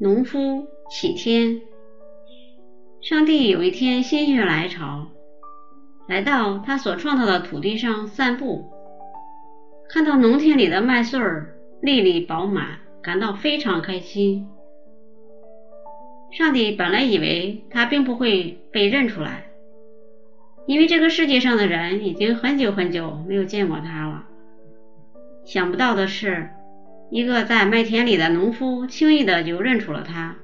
农夫启天。上帝有一天心血来潮，来到他所创造的土地上散步，看到农田里的麦穗粒粒饱满，感到非常开心。上帝本来以为他并不会被认出来，因为这个世界上的人已经很久很久没有见过他了。想不到的是，一个在麦田里的农夫轻易的就认出了他。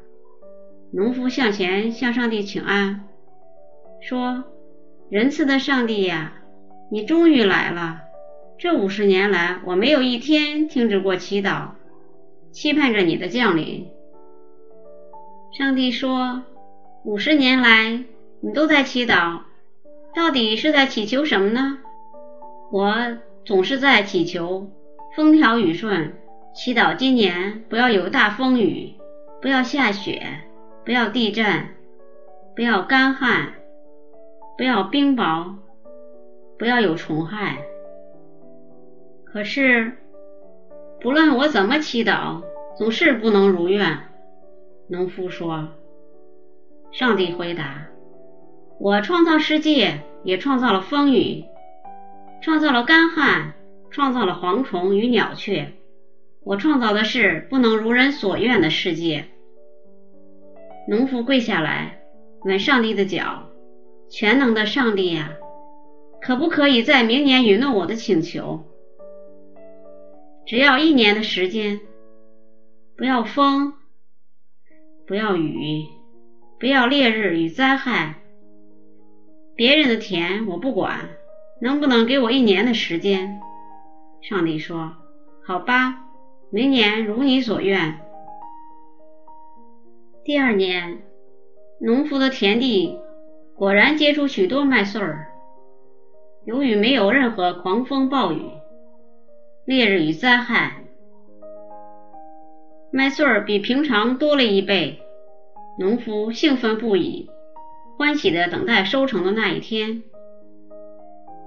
农夫向前向上帝请安，说：“仁慈的上帝呀，你终于来了！这五十年来，我没有一天停止过祈祷，期盼着你的降临。”上帝说：“五十年来，你都在祈祷，到底是在祈求什么呢？”我总是在祈求风调雨顺，祈祷今年不要有大风雨，不要下雪，不要地震，不要干旱，不要冰雹，不要有虫害。可是，不论我怎么祈祷，总是不能如愿。农夫说：“上帝回答，我创造世界，也创造了风雨，创造了干旱，创造了蝗虫与鸟雀。我创造的是不能如人所愿的世界。”农夫跪下来，吻上帝的脚：“全能的上帝呀，可不可以在明年允诺我的请求？只要一年的时间，不要风。”不要雨，不要烈日与灾害。别人的田我不管，能不能给我一年的时间？上帝说：“好吧，明年如你所愿。”第二年，农夫的田地果然结出许多麦穗儿。由于没有任何狂风暴雨、烈日与灾害。麦穗儿比平常多了一倍，农夫兴奋不已，欢喜地等待收成的那一天。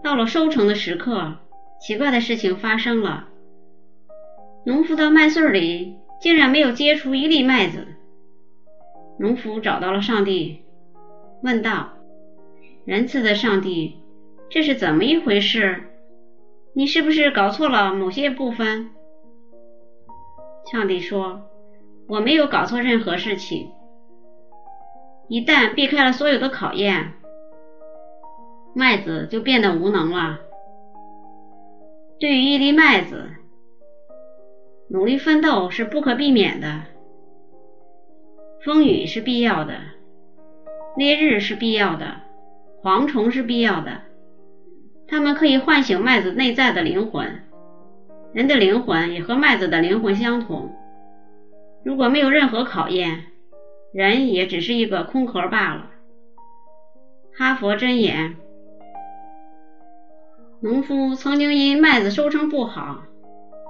到了收成的时刻，奇怪的事情发生了：农夫的麦穗里竟然没有结出一粒麦子。农夫找到了上帝，问道：“仁慈的上帝，这是怎么一回事？你是不是搞错了某些部分？”上帝说：“我没有搞错任何事情。一旦避开了所有的考验，麦子就变得无能了。对于一粒麦子，努力奋斗是不可避免的。风雨是必要的，烈日是必要的，蝗虫是必要的。它们可以唤醒麦子内在的灵魂。”人的灵魂也和麦子的灵魂相同。如果没有任何考验，人也只是一个空壳罢了。哈佛箴言：农夫曾经因麦子收成不好，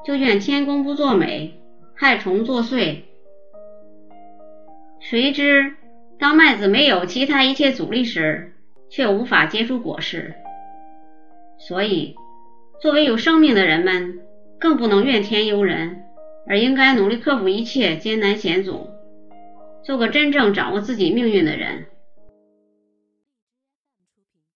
就怨天公不作美，害虫作祟。谁知当麦子没有其他一切阻力时，却无法结出果实。所以，作为有生命的人们。更不能怨天尤人，而应该努力克服一切艰难险阻，做个真正掌握自己命运的人。